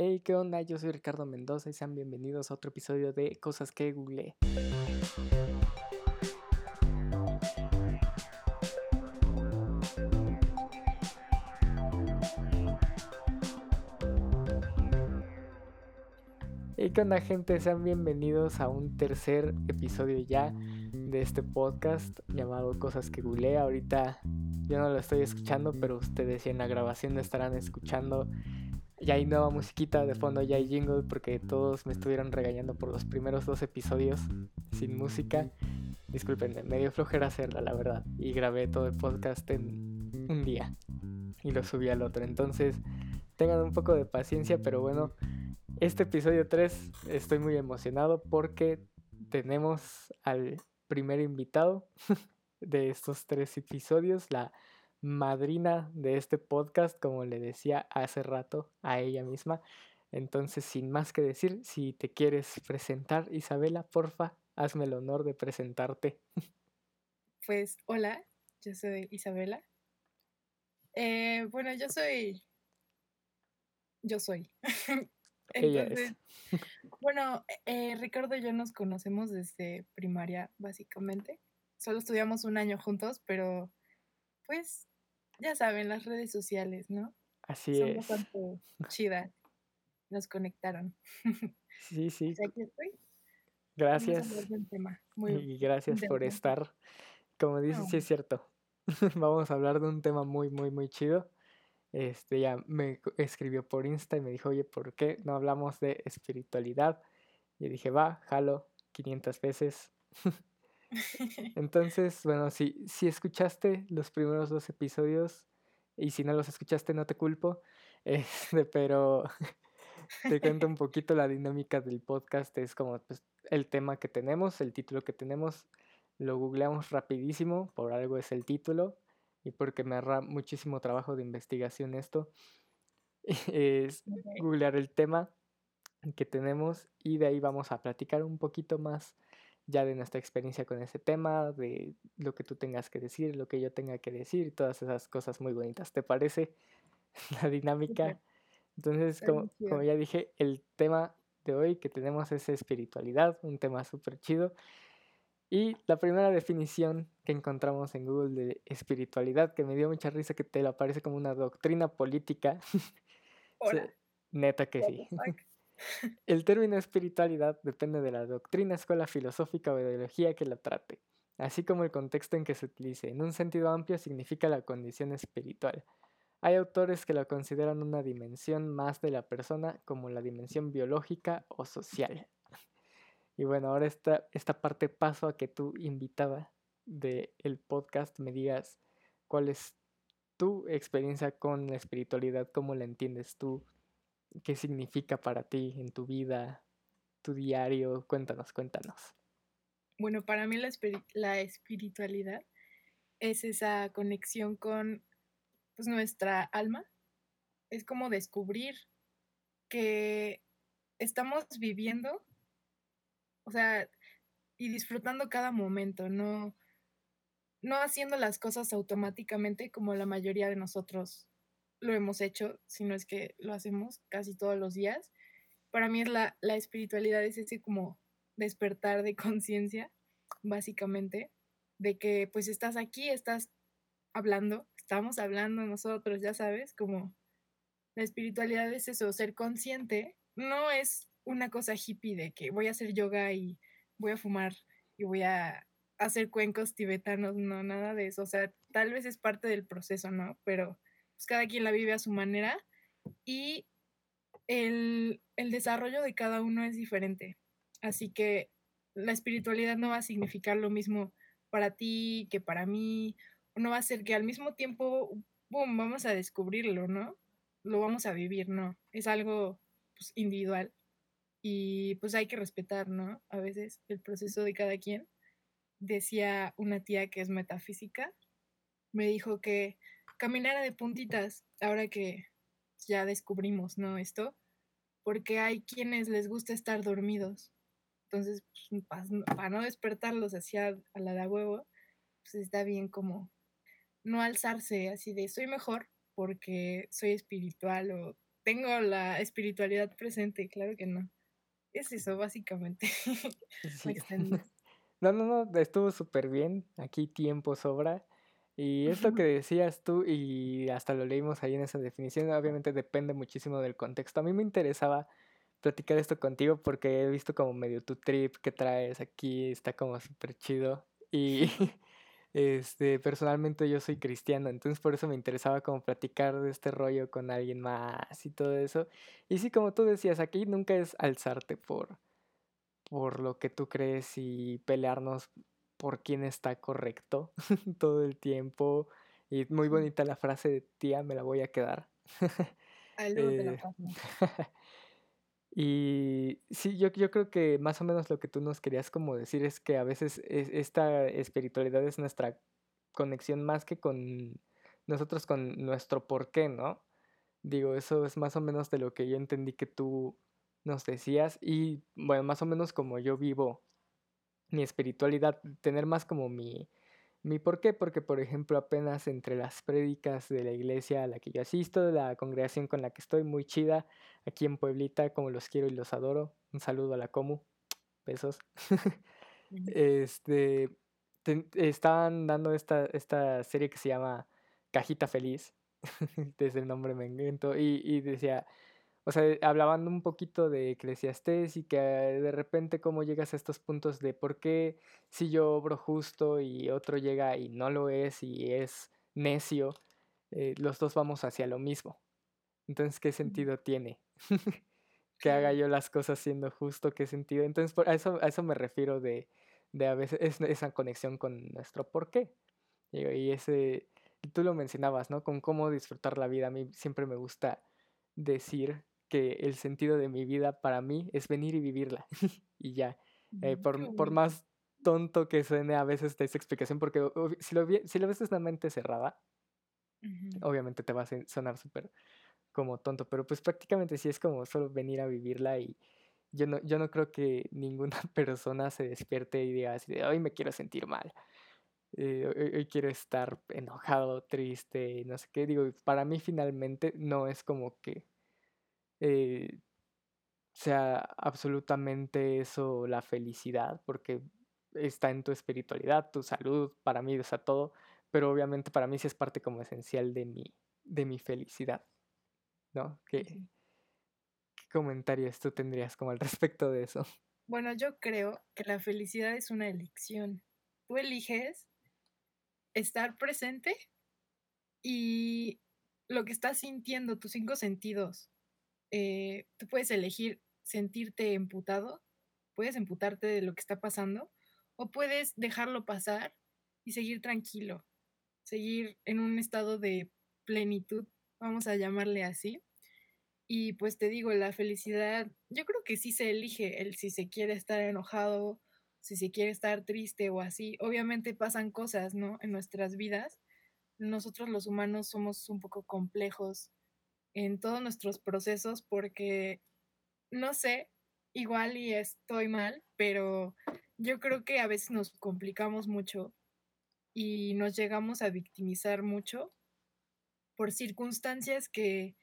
Hey, ¿qué onda? Yo soy Ricardo Mendoza y sean bienvenidos a otro episodio de Cosas que Google. Hey, ¿qué onda gente? Sean bienvenidos a un tercer episodio ya de este podcast llamado Cosas que Google. Ahorita yo no lo estoy escuchando, pero ustedes en la grabación estarán escuchando ya hay nueva musiquita de fondo, ya hay jingle porque todos me estuvieron regañando por los primeros dos episodios sin música. Disculpen, medio flojera hacerla, la verdad. Y grabé todo el podcast en un día y lo subí al otro. Entonces, tengan un poco de paciencia, pero bueno, este episodio 3 estoy muy emocionado porque tenemos al primer invitado de estos tres episodios, la madrina de este podcast, como le decía hace rato a ella misma. Entonces, sin más que decir, si te quieres presentar, Isabela, porfa, hazme el honor de presentarte. Pues hola, yo soy Isabela. Eh, bueno, yo soy... Yo soy. Entonces, bueno, eh, Ricardo y yo nos conocemos desde primaria, básicamente. Solo estudiamos un año juntos, pero pues ya saben, las redes sociales, ¿no? Así Somos es. Tanto chida. Nos conectaron. Sí, sí. aquí estoy. Gracias. y gracias por estar. Como dices, sí es cierto. Vamos a hablar de un tema muy, muy, muy chido. Este ya me escribió por Insta y me dijo, oye, ¿por qué no hablamos de espiritualidad? Y dije, va, jalo 500 veces. Entonces, bueno, si, si escuchaste los primeros dos episodios y si no los escuchaste no te culpo, este, pero te cuento un poquito la dinámica del podcast, es como pues, el tema que tenemos, el título que tenemos, lo googleamos rapidísimo, por algo es el título y porque me ahorra muchísimo trabajo de investigación esto, es googlear el tema que tenemos y de ahí vamos a platicar un poquito más ya de nuestra experiencia con ese tema, de lo que tú tengas que decir, lo que yo tenga que decir, todas esas cosas muy bonitas. ¿Te parece la dinámica? Entonces, como, como ya dije, el tema de hoy que tenemos es espiritualidad, un tema súper chido. Y la primera definición que encontramos en Google de espiritualidad, que me dio mucha risa que te lo aparece como una doctrina política. Neta que sí. El término espiritualidad depende de la doctrina, escuela filosófica o ideología que la trate, así como el contexto en que se utilice. En un sentido amplio significa la condición espiritual. Hay autores que la consideran una dimensión más de la persona como la dimensión biológica o social. Y bueno, ahora esta, esta parte paso a que tú, invitada del el podcast, me digas cuál es tu experiencia con la espiritualidad, cómo la entiendes tú, qué significa para ti en tu vida, tu diario. Cuéntanos, cuéntanos. Bueno, para mí la, espiritualidad es esa conexión con pues, nuestra alma. Es como descubrir que estamos viviendo, o sea, y disfrutando cada momento, no, no haciendo las cosas automáticamente como la mayoría de nosotros lo hemos hecho, sino es que lo hacemos casi todos los días. Para mí es la, la espiritualidad, es ese como despertar de conciencia, básicamente, de que pues estás aquí, estás hablando, estamos hablando nosotros, ya sabes, como la espiritualidad es eso, ser consciente, no es una cosa hippie de que voy a hacer yoga y voy a fumar y voy a hacer cuencos tibetanos, no, nada de eso, o sea, tal vez es parte del proceso, ¿no? Pero pues cada quien la vive a su manera y el, desarrollo de cada uno es diferente. Así que la espiritualidad no va a significar lo mismo para ti que para mí, no va a ser que al mismo tiempo, boom, vamos a descubrirlo, ¿no? Lo vamos a vivir, ¿no? Es algo pues, individual y pues hay que respetar, ¿no? A veces el proceso de cada quien. Decía una tía que es metafísica, me dijo que caminara de puntitas, ahora que ya descubrimos, ¿no? Esto, porque hay quienes les gusta estar dormidos. Entonces, pues, para no despertarlos hacia a la de huevo, pues está bien como no alzarse así de soy mejor porque soy espiritual o tengo la espiritualidad presente, claro que no. Es eso, básicamente. no, no, no, estuvo súper bien. Aquí tiempo sobra. Y es lo que decías tú, y hasta lo leímos ahí en esa definición, obviamente depende muchísimo del contexto. A mí me interesaba platicar esto contigo porque he visto como medio tu trip que traes aquí, está como súper chido. Y este, personalmente yo soy cristiano, entonces por eso me interesaba como platicar de este rollo con alguien más y todo eso. Y sí, como tú decías, aquí nunca es alzarte por, por lo que tú crees y pelearnos por quién está correcto todo el tiempo. Y muy bonita la frase de tía, me la voy a quedar. eh, y sí, yo, yo creo que más o menos lo que tú nos querías como decir es que a veces esta espiritualidad es nuestra conexión más que con nosotros, con nuestro por qué, ¿no? Digo, eso es más o menos de lo que yo entendí que tú nos decías y bueno, más o menos como yo vivo mi espiritualidad, tener más como mi, mi por qué, porque por ejemplo apenas entre las prédicas de la iglesia a la que yo asisto, de la congregación con la que estoy, muy chida, aquí en Pueblita, como los quiero y los adoro, un saludo a la Comu, besos. este, estaban dando esta, esta serie que se llama Cajita Feliz, desde el nombre me invento, y, y decía, o sea, hablaban un poquito de Eclesiastés y que de repente cómo llegas a estos puntos de por qué si yo obro justo y otro llega y no lo es y es necio, eh, los dos vamos hacia lo mismo. Entonces, ¿qué sentido tiene? que haga yo las cosas siendo justo, ¿qué sentido? Entonces, por, a, eso, a eso me refiero de, de a veces esa conexión con nuestro por qué. Y ese, tú lo mencionabas, ¿no? Con cómo disfrutar la vida. A mí siempre me gusta decir que el sentido de mi vida para mí es venir y vivirla. y ya. Eh, por, por, más tonto que suene a veces esa explicación, porque si lo, si lo ves es una mente cerrada, obviamente te va a sonar súper como tonto, pero pues prácticamente sí es como solo venir a vivirla y yo no, yo no creo que ninguna persona se despierte y diga así de hoy me quiero sentir mal. Eh, hoy, quiero estar enojado, triste, no sé qué. Digo, para mí finalmente no es como que eh, sea absolutamente eso la felicidad, porque está en tu espiritualidad, tu salud, para mí, o sea, todo, pero obviamente para mí sí es parte como esencial de mi, de mi felicidad, ¿no? ¿Qué, ¿Qué comentarios tú tendrías como al respecto de eso? Bueno, yo creo que la felicidad es una elección. Tú eliges estar presente y lo que estás sintiendo, tus cinco sentidos, eh, tú puedes elegir sentirte emputado, puedes emputarte de lo que está pasando, o puedes dejarlo pasar y seguir tranquilo, seguir en un estado de plenitud, vamos a llamarle así. Y pues te digo, la felicidad, yo creo que sí se elige el si se quiere estar enojado, si se quiere estar triste o así. Obviamente pasan cosas, ¿no? En nuestras vidas. Nosotros los humanos somos un poco complejos en todos nuestros procesos porque, no sé, igual y estoy mal, pero yo creo que a veces nos complicamos mucho y nos llegamos a victimizar mucho por circunstancias que,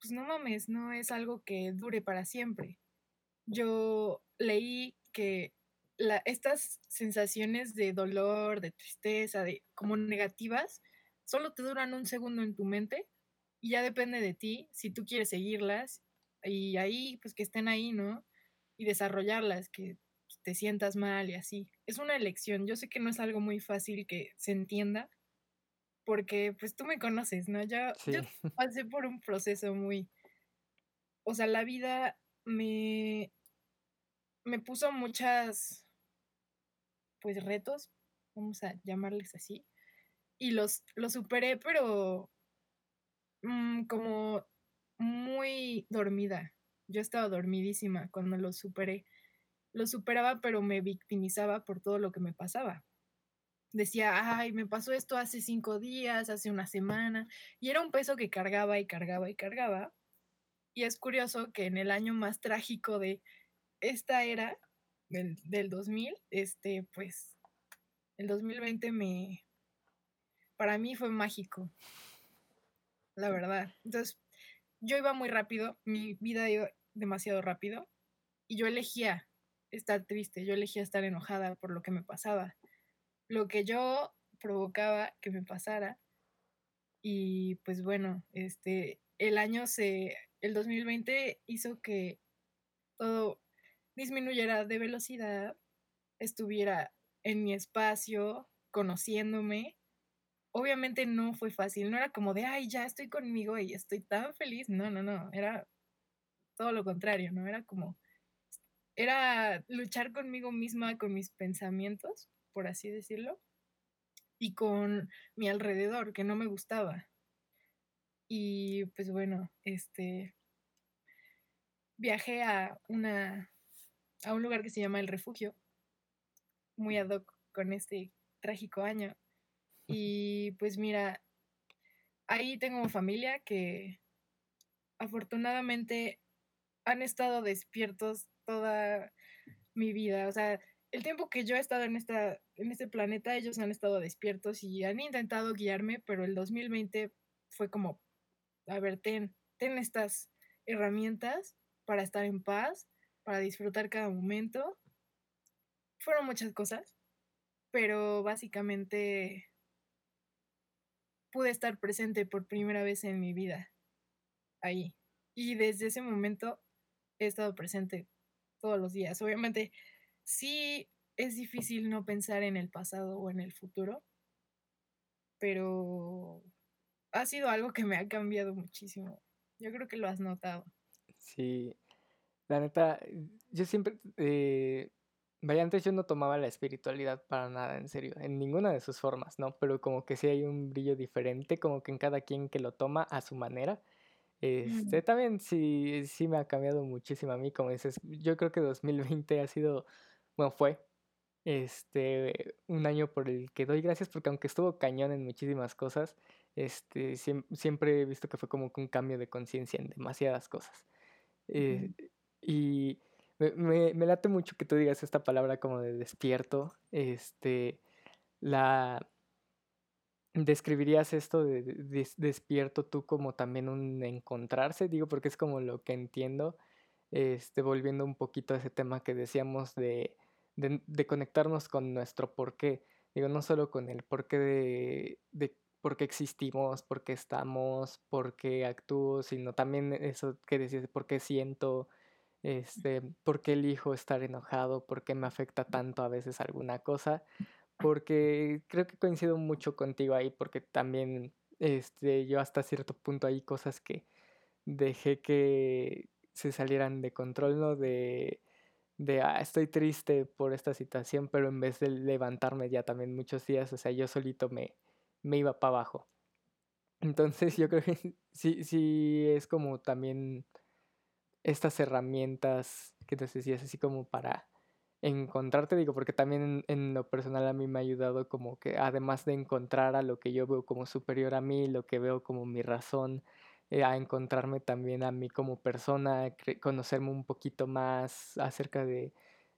pues no mames, no es algo que dure para siempre. Yo leí que estas sensaciones de dolor, de tristeza, de como negativas, solo te duran un segundo en tu mente y ya depende de ti si tú quieres seguirlas y ahí, pues que estén ahí, ¿no? Y desarrollarlas, que te sientas mal y así. Es una elección. Yo sé que no es algo muy fácil que se entienda, porque pues tú me conoces, ¿no? Yo, yo pasé por un proceso muy... O sea, la vida me, me puso muchas, pues, retos, vamos a llamarles así, y los, los superé, pero Mm, como muy dormida. Yo estaba dormidísima cuando lo superé. Lo superaba, pero me victimizaba por todo lo que me pasaba. Decía, ay, me pasó esto hace cinco días, hace una semana, y era un peso que cargaba y cargaba y cargaba. Y es curioso que en el año más trágico de esta era, del, del 2000, este, pues, el 2020 me, para mí fue mágico la verdad. Entonces, yo iba muy rápido, mi vida iba demasiado rápido y yo elegía estar triste, yo elegía estar enojada por lo que me pasaba. Lo que yo provocaba que me pasara. Y pues bueno, este, el año se, el 2020 hizo que todo disminuyera de velocidad, estuviera en mi espacio, conociéndome. Obviamente no fue fácil, no era como de, ay, ya estoy conmigo y estoy tan feliz. No, no, no, era todo lo contrario, ¿no? Era como, era luchar conmigo misma, con mis pensamientos, por así decirlo, y con mi alrededor, que no me gustaba. Y pues bueno, este, viajé a una, a un lugar que se llama El Refugio, muy ad hoc con este trágico año. Y pues mira, ahí tengo familia que afortunadamente han estado despiertos toda mi vida. O sea, el tiempo que yo he estado en, esta, en este planeta, ellos han estado despiertos y han intentado guiarme, pero el 2020 fue como, a ver, ten, ten estas herramientas para estar en paz, para disfrutar cada momento. Fueron muchas cosas, pero básicamente pude estar presente por primera vez en mi vida ahí. Y desde ese momento he estado presente todos los días. Obviamente, sí es difícil no pensar en el pasado o en el futuro, pero ha sido algo que me ha cambiado muchísimo. Yo creo que lo has notado. Sí, la neta, yo siempre, eh, antes yo no tomaba la espiritualidad para nada, en serio, en ninguna de sus formas, ¿no? Pero como que sí hay un brillo diferente, como que en cada quien que lo toma a su manera. Este, también sí, sí me ha cambiado muchísimo a mí, como dices, yo creo que 2020 ha sido, bueno, fue este, un año por el que doy gracias porque aunque estuvo cañón en muchísimas cosas, este, siempre he visto que fue como un cambio de conciencia en demasiadas cosas. Eh, y me, me, late mucho que tú digas esta palabra como de despierto. Este, la, ¿Describirías esto de, despierto tú como también un encontrarse? Digo, porque es como lo que entiendo, este, volviendo un poquito a ese tema que decíamos de, de, conectarnos con nuestro porqué. Digo, no solo con el porqué de, de por qué existimos, por qué estamos, por qué actúo, sino también eso que decías, por qué siento, este, por qué elijo estar enojado, por qué me afecta tanto a veces alguna cosa porque creo que coincido mucho contigo ahí, porque también este, yo hasta cierto punto hay cosas que dejé que se salieran de control, ¿no? De, de ah, estoy triste por esta situación, pero en vez de levantarme ya también muchos días, o sea, yo solito me, me iba para abajo. Entonces yo creo que sí, sí es como también estas herramientas que te decías así como para encontrarte, digo, porque también en, lo personal a mí me ha ayudado como que además de encontrar a lo que yo veo como superior a mí, lo que veo como mi razón, eh, a encontrarme también a mí como persona, conocerme un poquito más acerca de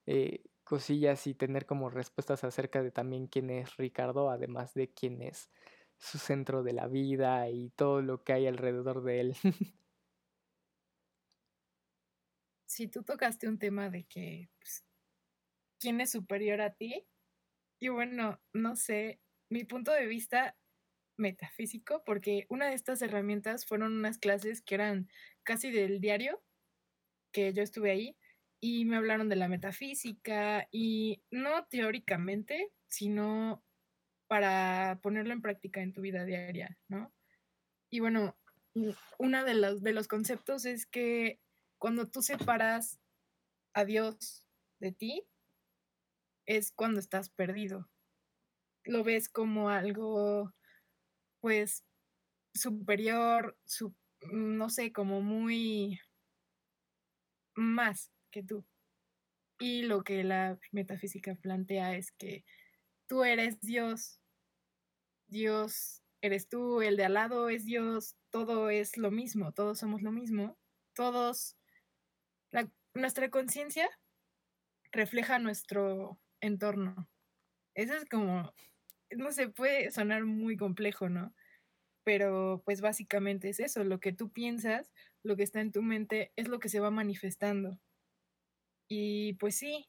eh, cosillas y tener como respuestas acerca de también quién es Ricardo, además de quién es su centro de la vida y todo lo que hay alrededor de él. Si tú tocaste un tema de que pues, quién es superior a ti. Y bueno, no sé, mi punto de vista metafísico, porque una de estas herramientas fueron unas clases que eran casi del diario, que yo estuve ahí, y me hablaron de la metafísica, y no teóricamente, sino para ponerlo en práctica en tu vida diaria, ¿no? Y bueno, uno de los, de los conceptos es que cuando tú separas a Dios de ti, es cuando estás perdido. Lo ves como algo, pues, superior, no sé, como muy más que tú. Y lo que la metafísica plantea es que tú eres Dios, Dios eres tú, el de al lado es Dios, todo es lo mismo, todos somos lo mismo, todos, nuestra conciencia refleja nuestro entorno. Eso es como, no sé, puede sonar muy complejo, ¿no? Pero pues básicamente es eso, lo que tú piensas, lo que está en tu mente es lo que se va manifestando. Y pues sí,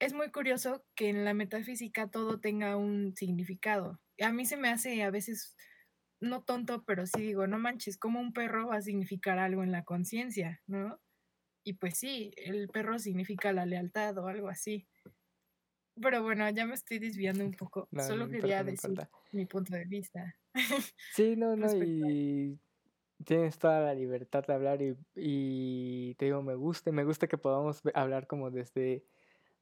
es muy curioso que en la metafísica todo tenga un significado. A mí se me hace a veces, no tonto, pero sí digo, no manches, como un perro va a significar algo en la conciencia, ¿no? Y pues sí, el perro significa la lealtad o algo así. Pero bueno, ya me estoy desviando un poco. Solo quería decir mi punto de vista. Sí, no, no, y tienes toda la libertad de hablar y, y te digo, me gusta, me gusta que podamos hablar como desde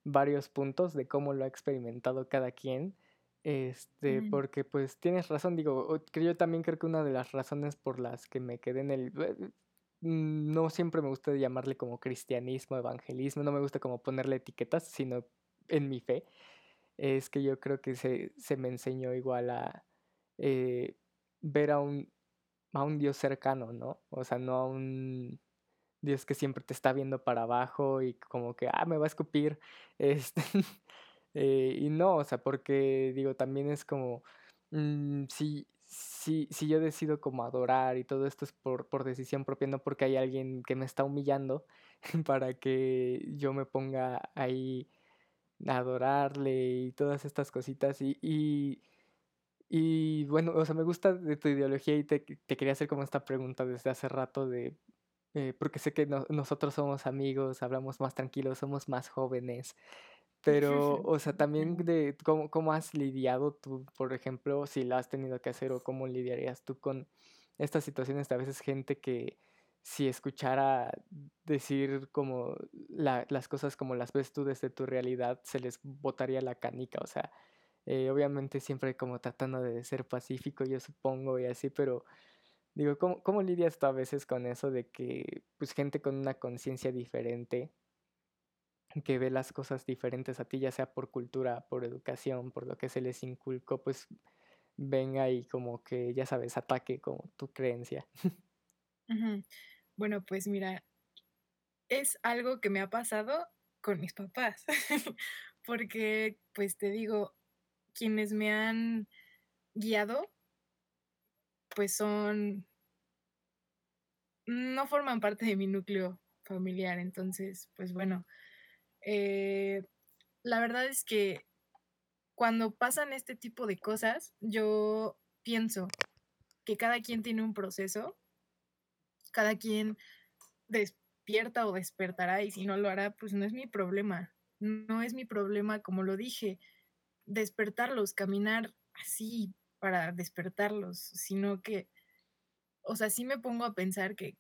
varios puntos de cómo lo ha experimentado cada quien. Este, porque pues tienes razón, digo, yo también creo que una de las razones por las que me quedé en el no siempre me gusta llamarle como cristianismo, evangelismo, no me gusta como ponerle etiquetas, sino en mi fe, es que yo creo que se, se me enseñó igual a eh, ver a un, a un Dios cercano, ¿no? O sea, no a un Dios que siempre te está viendo para abajo y como que, ah, me va a escupir. Este, eh, y no, o sea, porque digo, también es como, mm, si, si, si yo decido como adorar y todo esto es por, por decisión propia, no porque hay alguien que me está humillando para que yo me ponga ahí a adorarle y todas estas cositas. Y, y, y bueno, o sea, me gusta de tu ideología y te, te quería hacer como esta pregunta desde hace rato de eh, porque sé que nosotros somos amigos, hablamos más tranquilos, somos más jóvenes, pero, o sea, también de cómo, cómo has lidiado tú, por ejemplo, si la has tenido que hacer o cómo lidiarías tú con estas situaciones a veces gente que si escuchara decir como las cosas como las ves tú desde tu realidad, se les botaría la canica, o sea, eh, obviamente siempre como tratando de ser pacífico, yo supongo, y así, pero Digo, ¿cómo, ¿cómo lidias tú a veces con eso de que pues gente con una conciencia diferente, que ve las cosas diferentes a ti, ya sea por cultura, por educación, por lo que se les inculcó, pues venga y como que, ya sabes, ataque como tu creencia? Bueno, pues mira, es algo que me ha pasado con mis papás, porque pues te digo, quienes me han guiado pues son, no forman parte de mi núcleo familiar, entonces, pues bueno, eh, la verdad es que cuando pasan este tipo de cosas, yo pienso que cada quien tiene un proceso, cada quien despierta o despertará y si no lo hará, pues no es mi problema, no es mi problema, como lo dije, despertarlos, caminar así para despertarlos, sino que, o sea, sí me pongo a pensar que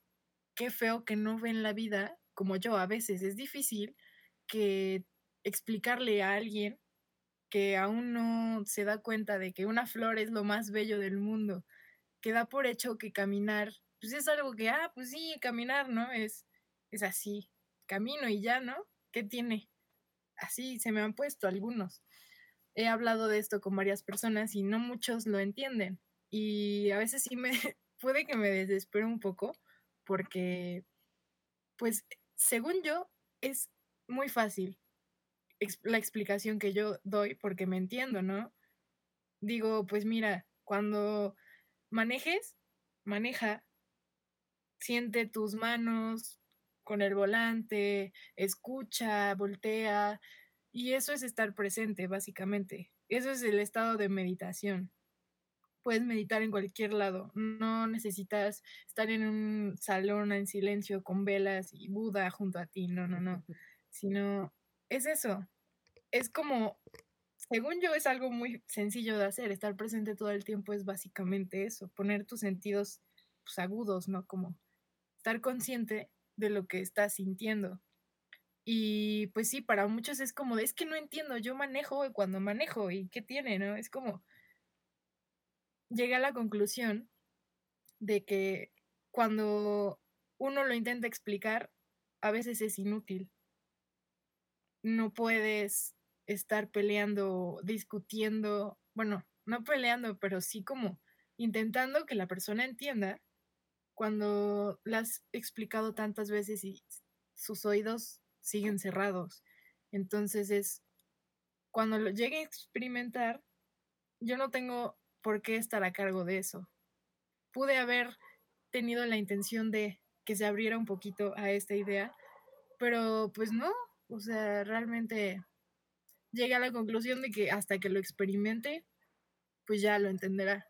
qué feo que no ven la vida como yo a veces. Es difícil que explicarle a alguien que aún no se da cuenta de que una flor es lo más bello del mundo, que da por hecho que caminar, pues es algo que, ah, pues sí, caminar, ¿no? Es, es así, camino y ya, ¿no? ¿Qué tiene? Así se me han puesto algunos he hablado de esto con varias personas y no muchos lo entienden. Y a veces sí me puede que me desespero un poco porque, pues, según yo, es muy fácil la explicación que yo doy porque me entiendo, ¿no? Digo, pues mira, cuando manejes, maneja, siente tus manos con el volante, escucha, voltea, y eso es estar presente, básicamente. Eso es el estado de meditación. Puedes meditar en cualquier lado. No necesitas estar en un salón en silencio con velas y Buda junto a ti. No, no, no. Sino es eso. Es como, según yo, es algo muy sencillo de hacer. Estar presente todo el tiempo es básicamente eso. Poner tus sentidos pues, agudos, ¿no? Como estar consciente de lo que estás sintiendo y pues sí, para muchos es como, es que no entiendo, yo manejo cuando manejo y qué tiene, ¿no? Es como, llegué a la conclusión de que cuando uno lo intenta explicar, a veces es inútil. No puedes estar peleando, discutiendo, bueno, no peleando, pero sí como intentando que la persona entienda cuando la has explicado tantas veces y sus oídos siguen cerrados. Entonces es, cuando lo llegue a experimentar, yo no tengo por qué estar a cargo de eso. Pude haber tenido la intención de que se abriera un poquito a esta idea, pero pues no, o sea, realmente llegué a la conclusión de que hasta que lo experimente, pues ya lo entenderá.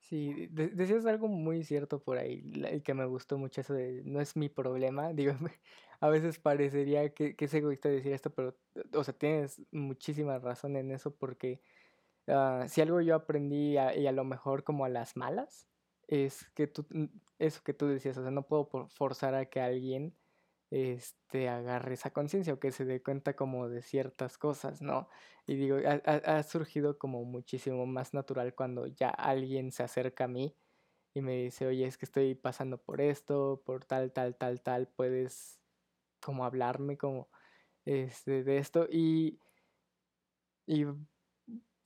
Sí, decías algo muy cierto por ahí, y que me gustó mucho eso de no es mi problema. Digo, a veces parecería que, que es egoísta decir esto, pero, o sea, tienes muchísima razón en eso porque ah, si algo yo aprendí y a lo mejor como a las malas, es que tú, eso que tú decías, o sea, no puedo forzar a que alguien este, agarre esa conciencia o que se dé cuenta como de ciertas cosas, ¿no? Y digo, ha, surgido como muchísimo más natural cuando ya alguien se acerca a mí y me dice, oye, es que estoy pasando por esto, por tal, tal, tal, tal, puedes como hablarme como este, de esto y, y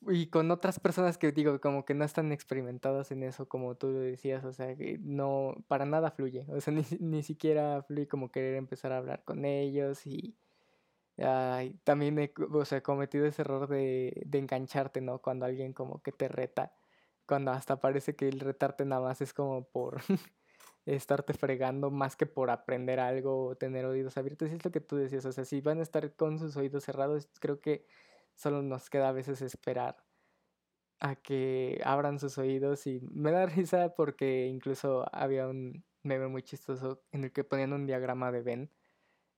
y con otras personas que digo, como que no están experimentadas en eso, como tú lo decías, o sea, que no, para nada fluye, o sea, ni, ni siquiera fluye como querer empezar a hablar con ellos y también he, o sea, cometido ese error de, de engancharte, ¿no? Cuando alguien como que te reta, cuando hasta parece que el retarte nada más es como por estarte fregando más que por aprender algo o tener oídos abiertos, es lo que tú decías, o sea, si van a estar con sus oídos cerrados, creo que solo nos queda a veces esperar a que abran sus oídos y me da risa porque incluso había un meme muy chistoso en el que ponían un diagrama de Ben,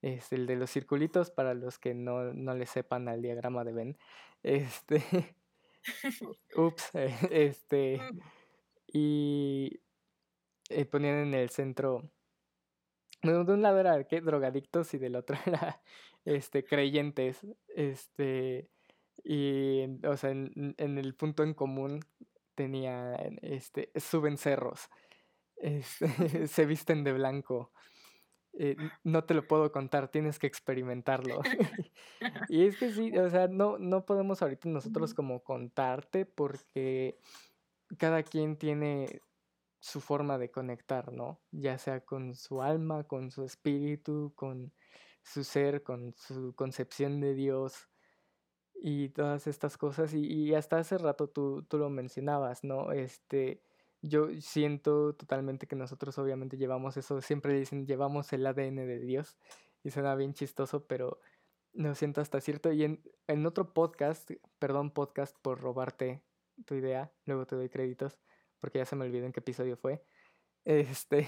es el de los circulitos para los que no, no le sepan al diagrama de Ben, este, ups, este, mm. y eh, ponían en el centro, de un lado era ¿qué? drogadictos y del otro era este creyentes, este y, o sea, en, el punto en común tenía, este, suben cerros, este, se visten de blanco. Eh, no te lo puedo contar, tienes que experimentarlo. y es que sí, o sea, no, no podemos ahorita nosotros como contarte porque cada quien tiene su forma de conectar, ¿no? Ya sea con su alma, con su espíritu, con su ser, con su concepción de Dios y todas estas cosas. Y, hasta hace rato tú, tú, lo mencionabas, ¿no? Este, yo siento totalmente que nosotros obviamente llevamos eso, siempre dicen, llevamos el ADN de Dios. Y suena bien chistoso, pero lo siento hasta cierto. Y en, en otro podcast, perdón podcast por robarte tu idea, luego te doy créditos, porque ya se me olvidó en qué episodio fue. Este,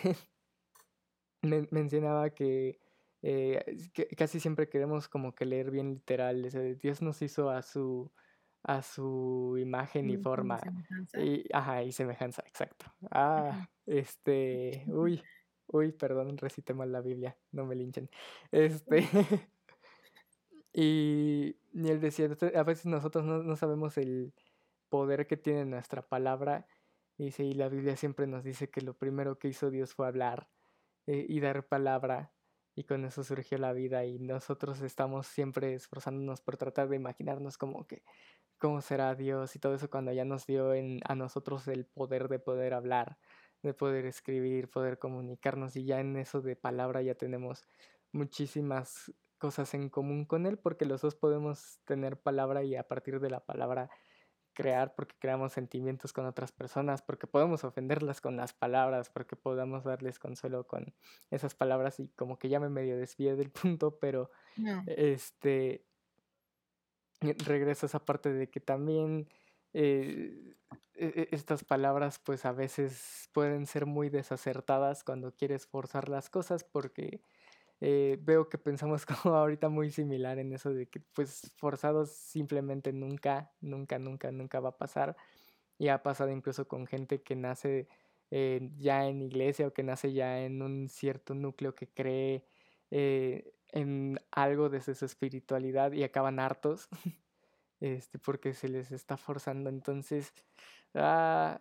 mencionaba que eh, casi siempre queremos como que leer bien literal. Dios nos hizo a su a su imagen y forma. Y, ajá, y semejanza, exacto. Ah, este, uy, uy, perdón, recité mal la Biblia, no me linchen. Este, y, y él decía, a veces nosotros no, no, sabemos el poder que tiene nuestra palabra. Y, sí, y la Biblia siempre nos dice que lo primero que hizo Dios fue hablar eh, y dar palabra y con eso surgió la vida y nosotros estamos siempre esforzándonos por tratar de imaginarnos como que cómo será Dios y todo eso cuando ya nos dio en, a nosotros el poder de poder hablar, de poder escribir, poder comunicarnos y ya en eso de palabra ya tenemos muchísimas cosas en común con él porque los dos podemos tener palabra y a partir de la palabra crear porque creamos sentimientos con otras personas, porque podemos ofenderlas con las palabras, porque podamos darles consuelo con esas palabras y como que ya me medio desvié del punto, pero este regreso a esa parte de que también eh, e, e, estas palabras pues a veces pueden ser muy desacertadas cuando quieres forzar las cosas porque eh, veo que pensamos como ahorita muy similar en eso de que pues forzados simplemente nunca, nunca, nunca, nunca va a pasar. Y ha pasado incluso con gente que nace eh, ya en iglesia o que nace ya en un cierto núcleo que cree eh, en algo desde su espiritualidad y acaban hartos este, porque se les está forzando. Entonces, ah,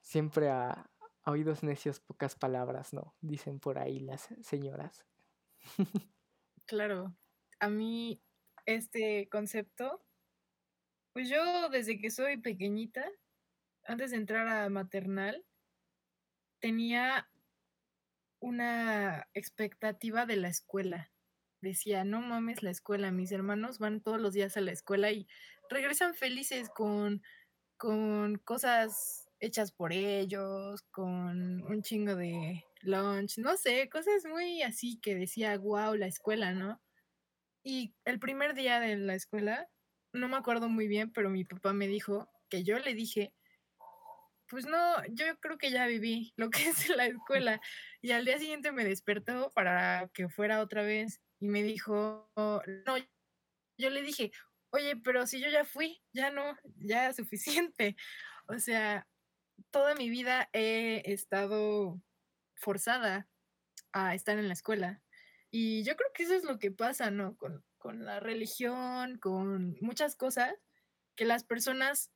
siempre a, oídos necios pocas palabras, ¿no? Dicen por ahí las señoras. Claro, a mí este concepto, pues yo desde que soy pequeñita, antes de entrar a maternal, tenía una expectativa de la escuela. Decía, no mames la escuela, mis hermanos van todos los días a la escuela y regresan felices con, con cosas hechas por ellos, con un chingo de lunch, no sé, cosas muy así que decía, wow, la escuela, ¿no? Y el primer día de la escuela, no me acuerdo muy bien, pero mi papá me dijo que yo le dije, pues no, yo creo que ya viví lo que es la escuela. Y al día siguiente me despertó para que fuera otra vez y me dijo, no, yo le dije, oye, pero si yo ya fui, ya no, ya suficiente. O sea, toda mi vida he estado forzada a estar en la escuela. Y yo creo que eso es lo que pasa, ¿no? Con, con la religión, con muchas cosas, que las personas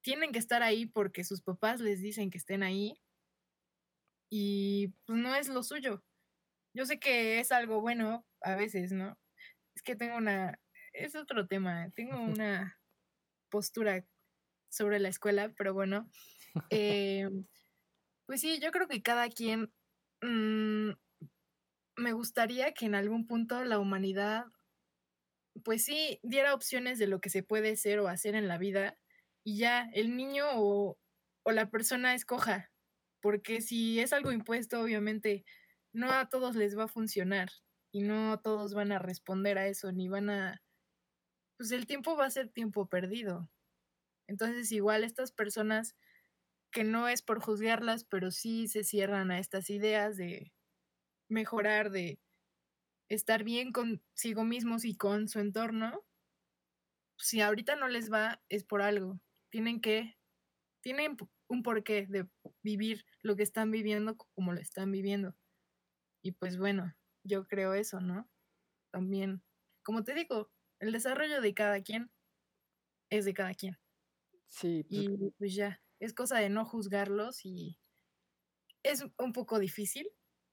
tienen que estar ahí porque sus papás les dicen que estén ahí y pues no es lo suyo. Yo sé que es algo bueno a veces, ¿no? Es que tengo una, es otro tema, tengo una postura sobre la escuela, pero bueno, eh, pues sí, yo creo que cada quien, mm, me gustaría que en algún punto la humanidad, pues sí, diera opciones de lo que se puede ser o hacer en la vida y ya el niño o, o la persona escoja, porque si es algo impuesto, obviamente no a todos les va a funcionar y no todos van a responder a eso, ni van a, pues el tiempo va a ser tiempo perdido. Entonces igual estas personas que no es por juzgarlas, pero sí se cierran a estas ideas de mejorar, de estar bien consigo mismos y con su entorno, si ahorita no les va, es por algo. Tienen que, tienen un porqué de vivir lo que están viviendo como lo están viviendo. Y pues bueno, yo creo eso, ¿no? También, como te digo, el desarrollo de cada quien es de cada quien. Sí. Pues y pues ya, es cosa de no juzgarlos y es un poco difícil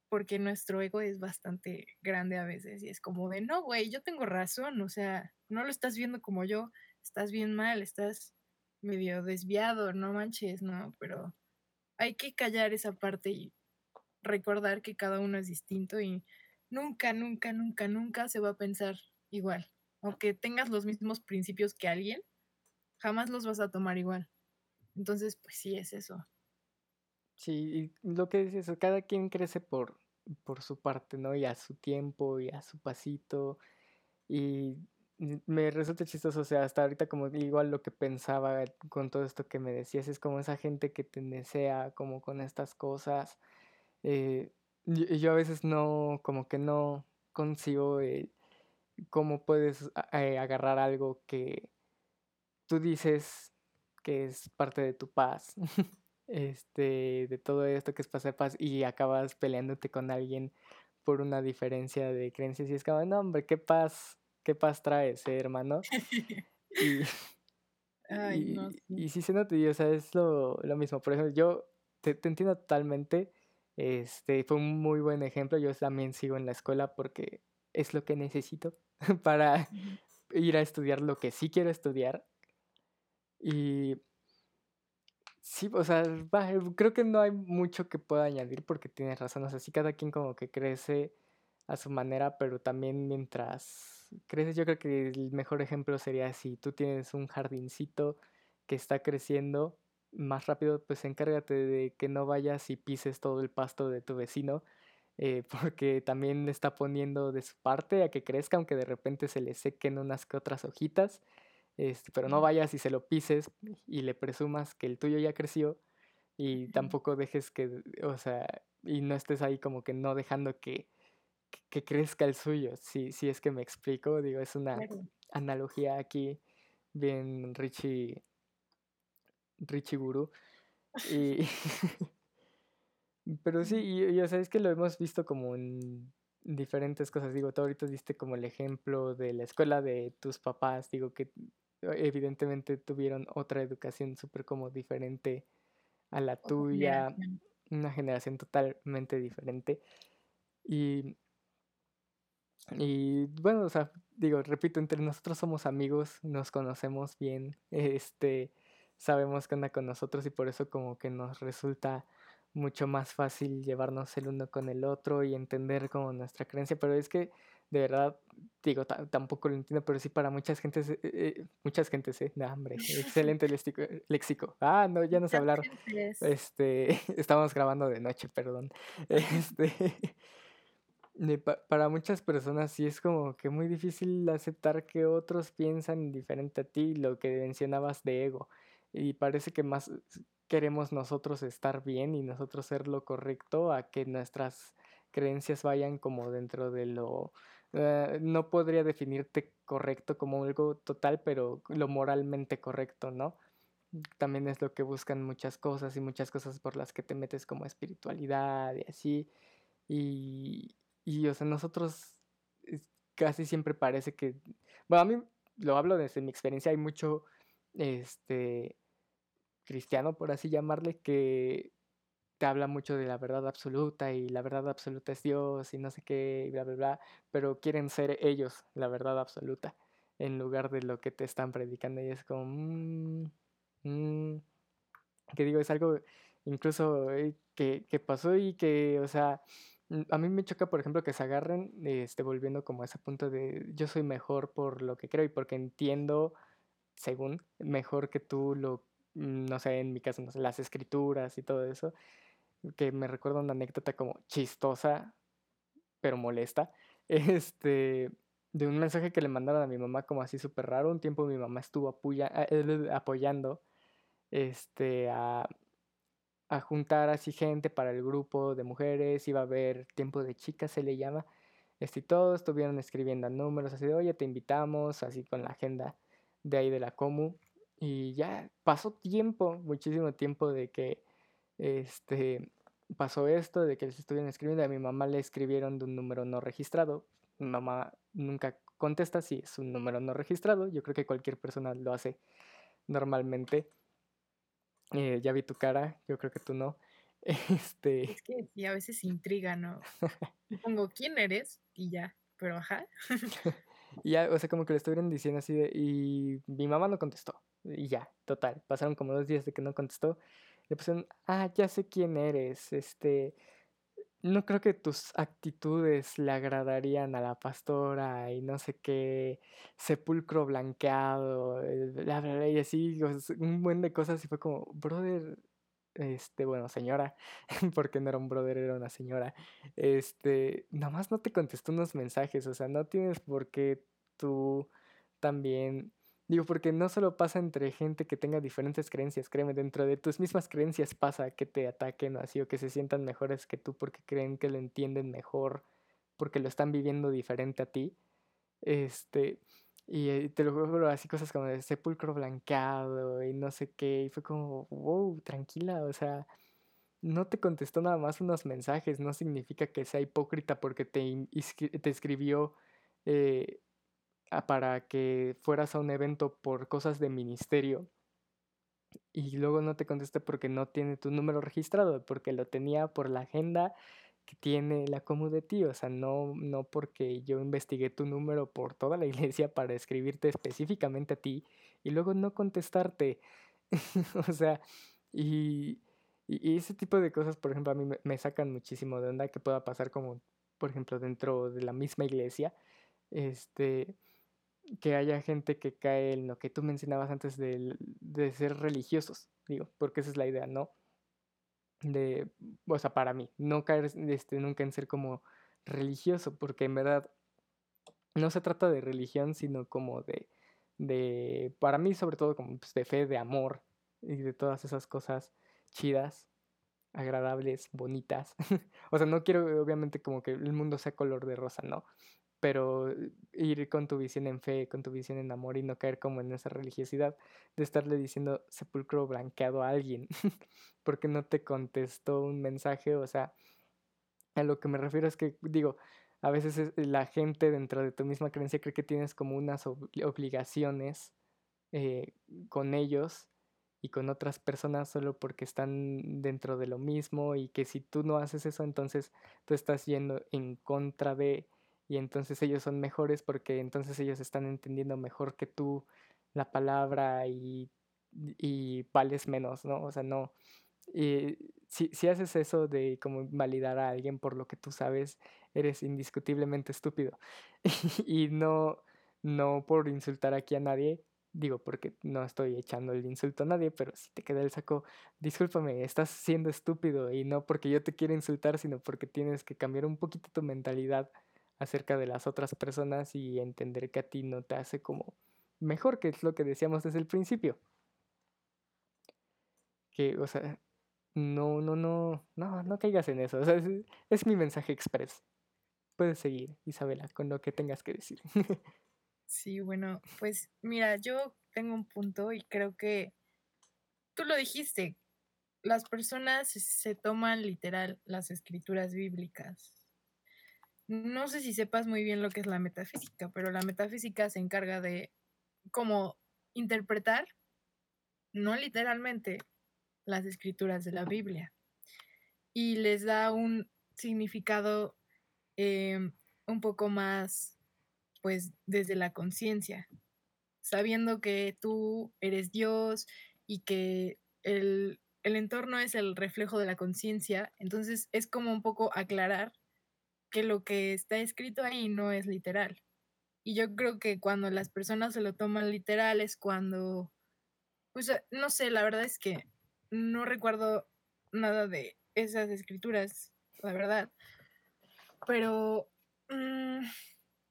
porque nuestro ego es bastante grande a veces y es como de, no, güey, yo tengo razón, o sea, no lo estás viendo como yo, estás bien mal, estás medio desviado, no manches, ¿no? Pero hay que callar esa parte y recordar que cada uno es distinto y nunca, nunca, nunca, nunca se va a pensar igual. Aunque tengas los mismos principios que alguien, jamás los vas a tomar igual. Entonces, pues sí, es eso. Sí, y lo que dices, cada quien crece por, por su parte, ¿no? Y a su tiempo y a su pasito. Y me resulta chistoso, o sea, hasta ahorita como igual lo que pensaba con todo esto que me decías, es como esa gente que te desea como con estas cosas. Eh, yo a veces no, como que no consigo cómo puedes eh, agarrar algo que tú dices que es parte de tu paz, este, de todo esto que es paz de paz y acabas peleándote con alguien por una diferencia de creencias y es como, no, hombre, qué paz, qué paz traes, eh, hermano. y, Ay, no, y, si se nota, o sea, es lo, mismo. Por ejemplo, yo te, entiendo totalmente. Este, fue un muy buen ejemplo. Yo también sigo en la escuela porque es lo que necesito para ir a estudiar lo que sí quiero estudiar. Y sí, o sea, creo que no hay mucho que pueda añadir porque tienes razón. O sea, sí, cada quien como que crece a su manera, pero también mientras creces, yo creo que el mejor ejemplo sería si tú tienes un jardincito que está creciendo más rápido, pues encárgate de que no vayas y pises todo el pasto de tu vecino, eh, porque también le está poniendo de su parte a que crezca, aunque de repente se le sequen unas que otras hojitas. Este, pero no vayas y se lo pises y le presumas que el tuyo ya creció y tampoco dejes que, o sea, y no estés ahí como que no dejando que, que crezca el suyo, si, si es que me explico, digo, es una analogía aquí bien Richie, Richie Guru. Y, pero sí, y, o sea, es que lo hemos visto como en diferentes cosas, digo, tú ahorita diste como el ejemplo de la escuela de tus papás, digo que evidentemente tuvieron otra educación súper como diferente a la tuya, una generación totalmente diferente. Y y bueno, o sea, digo, repito, entre nosotros somos amigos, nos conocemos bien, este, sabemos qué onda con nosotros y por eso como que nos resulta mucho más fácil llevarnos el uno con el otro y entender como nuestra creencia, pero es que de verdad, digo, tampoco lo entiendo, pero sí para muchas gentes, eh, eh, muchas gentes, eh, hombre, excelente léxico, Ah, no, ya nos hablaron. Este, estábamos grabando de noche, perdón. Este, para muchas personas sí es como que muy difícil aceptar que otros piensan diferente a ti, lo que mencionabas de ego. Y parece que más queremos nosotros estar bien y nosotros ser lo correcto a que nuestras creencias vayan como dentro de lo... Eh, no podría definirte correcto como algo total, pero lo moralmente correcto, ¿no? También es lo que buscan muchas cosas y muchas cosas por las que te metes como espiritualidad y así. Y, y o sea, nosotros casi siempre parece que... Bueno, a mí lo hablo desde mi experiencia, hay mucho, este, cristiano, por así llamarle, que te habla mucho de la verdad absoluta y la verdad absoluta es Dios y no sé qué, y bla, bla, bla, pero quieren ser ellos la verdad absoluta en lugar de lo que te están predicando y es como, mm, mm", que digo, es algo incluso eh, que, que, pasó y que, o sea, mm, a mí me choca, por ejemplo, que se agarren, este, volviendo como a ese punto de yo soy mejor por lo que creo y porque entiendo, según, mejor que tú lo no sé, en mi caso, no sé, las escrituras y todo eso, que me recuerda una anécdota como chistosa, pero molesta, este, de un mensaje que le mandaron a mi mamá como así súper raro. Un tiempo mi mamá estuvo apoya, apoyando este, a, a juntar así gente para el grupo de mujeres, iba a haber tiempo de chicas, se le llama. Este, todos estuvieron escribiendo números así de, oye, te invitamos, así con la agenda de ahí de la Comu. Y ya pasó tiempo, muchísimo tiempo de que este pasó esto, de que les estuvieron escribiendo. A mi mamá le escribieron de un número no registrado. Mi mamá nunca contesta si es un número no registrado. Yo creo que cualquier persona lo hace normalmente. Eh, ya vi tu cara, yo creo que tú no. Este... Es que sí, a veces intriga, ¿no? Pongo quién eres y ya, pero ajá. y ya, o sea, como que le estuvieron diciendo así de, y mi mamá no contestó. Y ya, total. Pasaron como dos días de que no contestó. Le pusieron, ah, ya sé quién eres. Este, no creo que tus actitudes le agradarían a la pastora y no sé qué, sepulcro blanqueado, eh, y así, un buen de cosas. Y fue como, brother, este, bueno, señora, porque no era un brother, era una señora. Este, nada más no te contestó unos mensajes, o sea, no tienes por qué tú también Digo, porque no solo pasa entre gente que tenga diferentes creencias, créeme, dentro de tus mismas creencias pasa que te ataquen o así, o que se sientan mejores que tú porque creen que lo entienden mejor, porque lo están viviendo diferente a ti. Este, y eh, te lo juro, así cosas como de sepulcro blanqueado y no sé qué, y fue como, wow, tranquila, o sea, no te contestó nada más unos mensajes, no significa que sea hipócrita porque te, te escribió eh, para que fueras a un evento por cosas de ministerio y luego no te conteste porque no tiene tu número registrado, porque lo tenía por la agenda que tiene la Comu de ti, o sea, no, no porque yo investigué tu número por toda la iglesia para escribirte específicamente a ti y luego no contestarte. o sea, y, y, ese tipo de cosas, por ejemplo, a mí me, sacan muchísimo de onda que pueda pasar como, por ejemplo, dentro de la misma iglesia. Este, que haya gente que cae en lo que tú mencionabas antes de, de ser religiosos, digo, porque esa es la idea, ¿no? De, o sea, para mí, no caer este, nunca en ser como religioso, porque en verdad no se trata de religión, sino como de, de para mí sobre todo como pues, de fe, de amor y de todas esas cosas chidas, agradables, bonitas. o sea, no quiero obviamente como que el mundo sea color de rosa, no, pero eh, ir con tu visión en fe, con tu visión en amor y no caer como en esa religiosidad de estarle diciendo sepulcro blanqueado a alguien porque no te contestó un mensaje, o sea, a lo que me refiero es que digo, a veces la gente dentro de tu misma creencia cree que tienes como unas obligaciones eh, con ellos y con otras personas solo porque están dentro de lo mismo y que si tú no haces eso entonces tú estás yendo en contra de y entonces ellos son mejores porque entonces ellos están entendiendo mejor que tú la palabra y, y vales menos, ¿no? O sea, no. Y si, si haces eso de como validar a alguien por lo que tú sabes, eres indiscutiblemente estúpido. y no, no por insultar aquí a nadie, digo porque no estoy echando el insulto a nadie, pero si te queda el saco, discúlpame, estás siendo estúpido y no porque yo te quiera insultar, sino porque tienes que cambiar un poquito tu mentalidad acerca de las otras personas y entender que a ti no te hace como mejor, que es lo que decíamos desde el principio. Que, o sea, no, no, no, no, no caigas en eso. O sea, es, es mi mensaje express. Puedes seguir, Isabela, con lo que tengas que decir. Sí, bueno, pues mira, yo tengo un punto y creo que tú lo dijiste, las personas se toman literal las escrituras bíblicas. No sé si sepas muy bien lo que es la metafísica, pero la metafísica se encarga de como interpretar, no literalmente, las escrituras de la Biblia. Y les da un significado em, un poco más, pues, desde la conciencia, sabiendo que tú eres Dios y que el, el entorno es el reflejo de la conciencia, entonces es como un poco aclarar que lo que está escrito ahí no es literal. Y yo creo que cuando las personas se lo toman literal es cuando, pues no sé, la verdad es que no recuerdo nada de esas escrituras, la verdad. Pero, mm,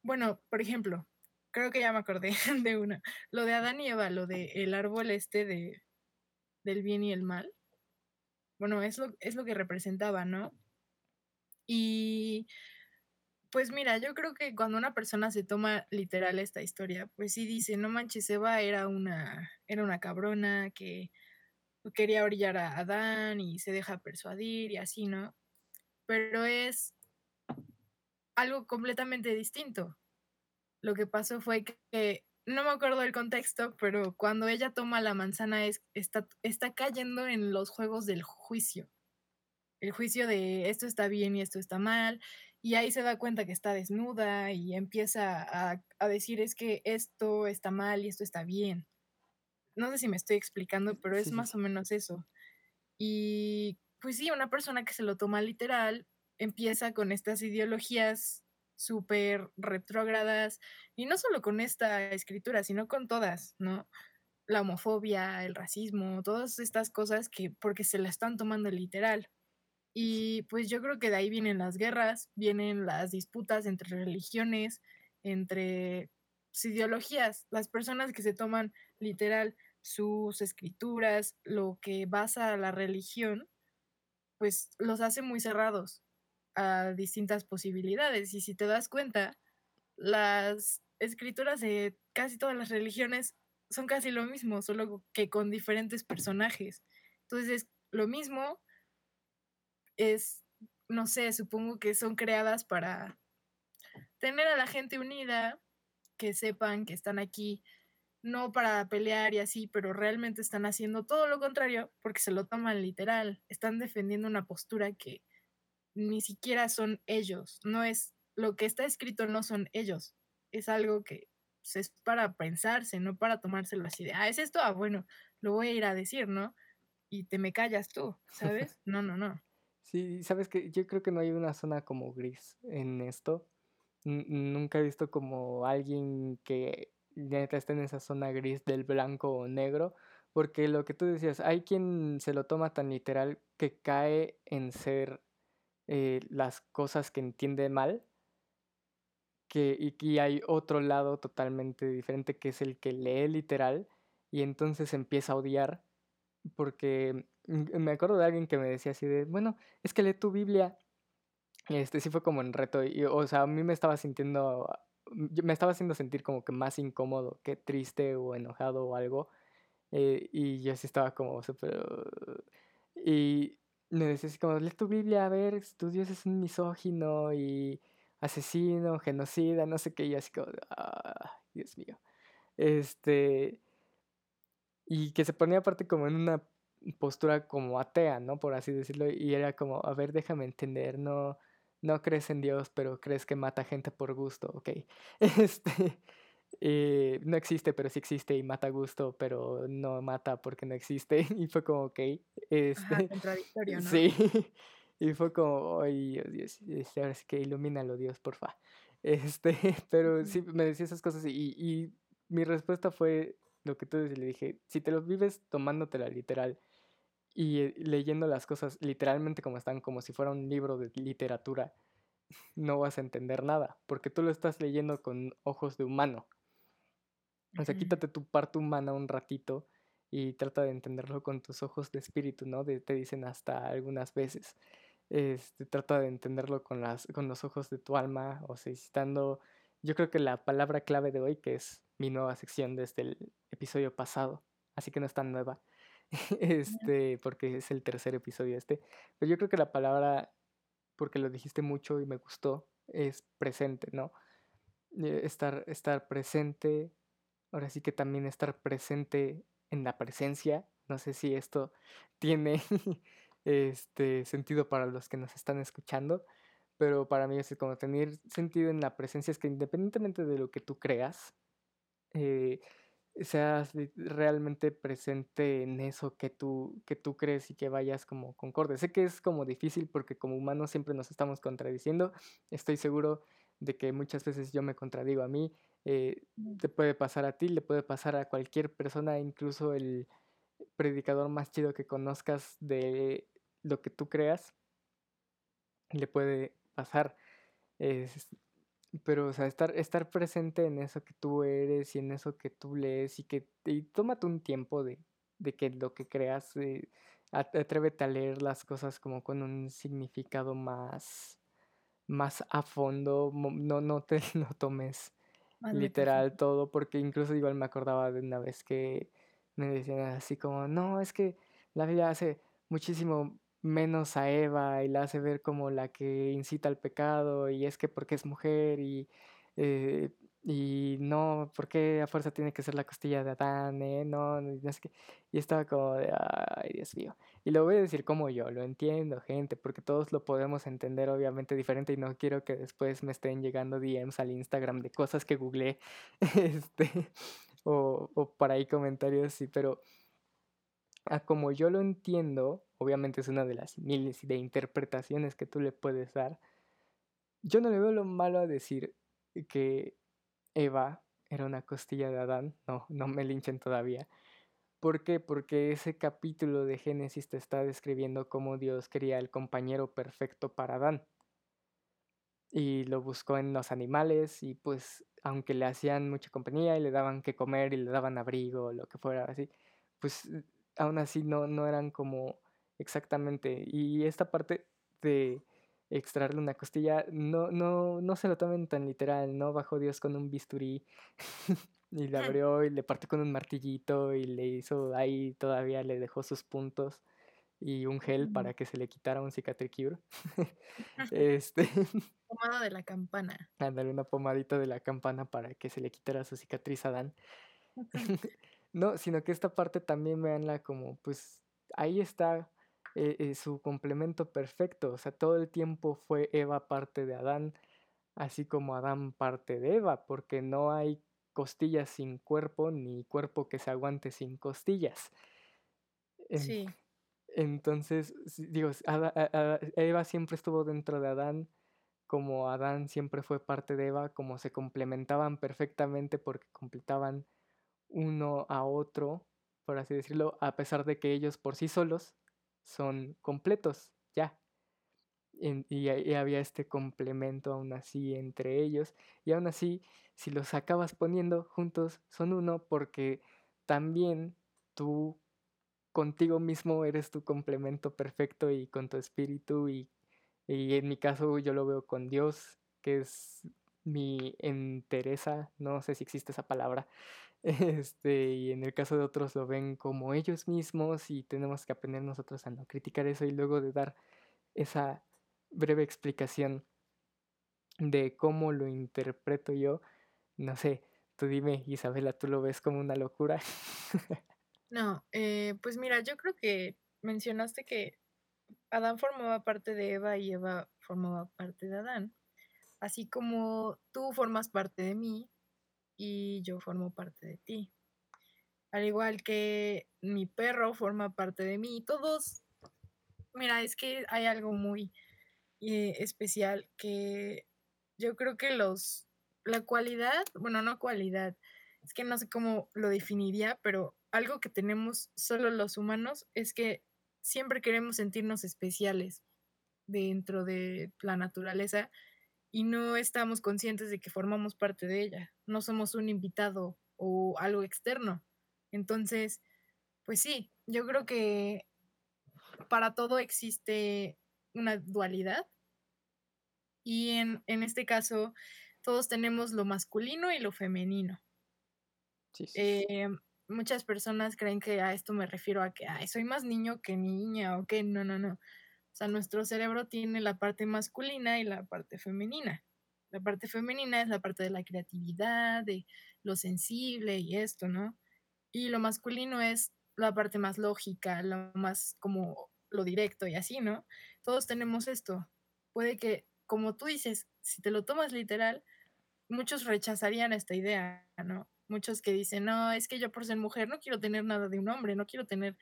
bueno, por ejemplo, creo que ya me acordé de una. Lo de Adán y Eva, lo de árbol este de, del bien y el mal. Bueno, es lo, es lo que representaba, ¿no? Y pues mira, yo creo que cuando una persona se toma literal esta historia, pues sí dice, no manches, Eva era una, era una cabrona que quería orillar a Adán y se deja persuadir y así, ¿no? Pero es algo completamente distinto. Lo que pasó fue que, no me acuerdo del contexto, pero cuando ella toma la manzana es, está, está cayendo en los juegos del juicio. El juicio de esto está bien y esto está mal. Y ahí se da cuenta que está desnuda y empieza a, a decir es que esto está mal y esto está bien no sé si me estoy explicando, pero es más o menos eso. Y pues sí, una persona que se lo toma literal empieza con estas ideologías súper retrógradas, y no solo con esta escritura, sino con todas, ¿no? La homofobia, el racismo, todas estas cosas que porque se la están tomando literal. Y pues yo creo que de ahí vienen las guerras, vienen las disputas entre religiones, entre ideologías, las personas que se toman literal sus escrituras, lo que basa la religión, pues los hace muy cerrados a distintas posibilidades. Y si te das cuenta, las escrituras de casi todas las religiones son casi lo mismo, solo que con diferentes personajes. Entonces, lo mismo es, no sé, supongo que son creadas para tener a la gente unida, que sepan que están aquí no para pelear y así, pero realmente están haciendo todo lo contrario porque se lo toman literal, están defendiendo una postura que ni siquiera son ellos, no es lo que está escrito no son ellos, es algo que es para pensarse, no para tomárselo así de, ah, es esto, ah, bueno, lo voy a ir a decir, ¿no? Y te me callas tú, ¿sabes? No, no, no. Sí, sabes que yo creo que no hay una zona como gris en esto. nunca he visto como alguien que neta está en esa zona gris del blanco o negro, porque lo que tú decías, hay quien se lo toma tan literal que cae en ser eh, las cosas que entiende mal, que, y, y hay otro lado totalmente diferente que es el que lee literal y entonces empieza a odiar, porque me acuerdo de alguien que me decía así de, bueno, es que lee tu Biblia. Este sí fue como en reto, o sea, a mí me estaba sintiendo me estaba haciendo sentir como que más incómodo que triste o enojado o algo. Eh, y yo así estaba como súper... y me decía así como, lee tu Biblia, a ver, tu Dios es un misógino y asesino, genocida, no sé qué, y así como, ah, Dios mío. Este... Y que se ponía aparte como en una postura como atea, ¿no? Por así decirlo, y era como, a ver, déjame entender, no no crees en Dios, pero crees que mata gente por gusto, ok. Este, eh, no existe, pero sí existe y mata a gusto, pero no mata porque no existe. Y fue como, ok, este, contradictorio, ¿no? sí. Y fue como, ay, Dios, este, ahora sí que ilumínalo, Dios, porfa. Este, pero sí, me decía esas cosas y, y mi respuesta fue lo que tú decías, le dije, si te lo vives tomándotela literal y eh, leyendo las cosas literalmente como están, como si fuera un libro de literatura, no vas a entender nada, porque tú lo estás leyendo con ojos de humano. O sea, quítate tu parte humana un ratito y trata de entenderlo con tus ojos de espíritu, ¿no? De, te dicen hasta algunas veces. Este, trata de entenderlo con, las, con los ojos de tu alma, o sea, estando, yo creo que la palabra clave de hoy, que es mi nueva sección desde el episodio pasado, así que no es tan nueva, este, porque es el tercer episodio este, pero yo creo que la palabra, porque lo dijiste mucho y me gustó, es presente, ¿no? Eh, estar, estar presente, ahora sí que también estar presente en la presencia, no sé si esto tiene este sentido para los que nos están escuchando, pero para mí es como tener sentido en la presencia es que independientemente de lo que tú creas, eh, seas realmente presente en eso que tú, que tú crees y que vayas como concorde. Sé que es como difícil porque como humanos siempre nos estamos contradiciendo. Estoy seguro de que muchas veces yo me contradigo a mí. Eh, te puede pasar a ti, le puede pasar a cualquier persona, incluso el predicador más chido que conozcas de lo que tú creas, le puede pasar. Pero, o sea, estar, estar presente en eso que tú eres y en eso que tú lees y que y tómate un tiempo de, de que lo que creas, eh, atrévete a leer las cosas como con un significado más, más a fondo, no, no te no tomes literal todo, porque incluso igual me acordaba de una vez que me decían así como, no, es que la Biblia hace muchísimo menos a Eva y la hace ver como la que incita al pecado y es que porque es mujer y, eh, y no, porque a fuerza tiene que ser la costilla de Adán, eh? No, no es que... Y estaba como de, ay, Dios mío. Y lo voy a decir como yo, lo entiendo, gente, porque todos lo podemos entender obviamente diferente y no quiero que después me estén llegando DMs al Instagram de cosas que googleé, este, o, o por ahí comentarios, sí, pero a como yo lo entiendo, obviamente es una de las miles de interpretaciones que tú le puedes dar, yo no le veo lo malo a decir que Eva era una costilla de Adán, no, no me linchen todavía. ¿Por qué? Porque ese capítulo de Génesis te está describiendo cómo Dios quería el compañero perfecto para Adán. Y lo buscó en los animales y pues aunque le hacían mucha compañía y le daban que comer y le daban abrigo, lo que fuera así, pues aún así no, no eran como exactamente. Y esta parte de extraerle una costilla, no, no, no se lo tomen tan literal, ¿no? Bajó Dios con un bisturí y le abrió y le partió con un martillito y le hizo ahí, todavía le dejó sus puntos y un gel para que se le quitara un cicatricure. este. Pomada de la campana. Ándale, una pomadita de la campana para que se le quitara su cicatriz a Dan. No, sino que esta parte también veanla como, pues ahí está eh, eh, su complemento perfecto. O sea, todo el tiempo fue Eva parte de Adán, así como Adán parte de Eva, porque no hay costillas sin cuerpo, ni cuerpo que se aguante sin costillas. Sí. Entonces, digo, Eva siempre estuvo dentro de Adán, como Adán siempre fue parte de Eva, como se complementaban perfectamente porque completaban uno a otro, por así decirlo, a pesar de que ellos por sí solos son completos, ya. y, había este complemento aún así entre ellos, y aún así, si los acabas poniendo juntos, son uno porque también tú contigo mismo eres tu complemento perfecto y con tu espíritu y, y en mi caso yo lo veo con Dios, que es mi entereza, no sé si existe esa palabra, este, y en el caso de otros lo ven como ellos mismos y tenemos que aprender nosotros a no criticar eso y luego de dar esa breve explicación de cómo lo interpreto yo, no sé, tú dime Isabela, ¿tú lo ves como una locura? no, eh, pues mira, yo creo que mencionaste que Adán formaba parte de Eva y Eva formaba parte de Adán así como tú formas parte de mí y yo formo parte de ti. Al igual que mi perro forma parte de mí. Todos, mira, es que hay algo muy eh, especial que yo creo que los, la cualidad, bueno, no cualidad, es que no sé cómo lo definiría, pero algo que tenemos solo los humanos es que siempre queremos sentirnos especiales dentro de la naturaleza y no estamos conscientes de que formamos parte de ella. No somos un invitado o algo externo. Entonces, pues sí, yo creo que para todo existe una dualidad y en, este caso todos tenemos lo masculino y lo femenino. Eh, muchas personas creen que a esto me refiero a que soy más niño que niña o que no, no, no. O sea, nuestro cerebro tiene la parte masculina y la parte femenina. La parte femenina es la parte de la creatividad, de lo sensible y esto, ¿no? Y lo masculino es la parte más lógica, lo más como lo directo y así, ¿no? Todos tenemos esto. Puede que, como tú dices, si te lo tomas literal, muchos rechazarían esta idea, ¿no? Muchos que dicen, no, es que yo por ser mujer no quiero tener nada de un hombre, no quiero tener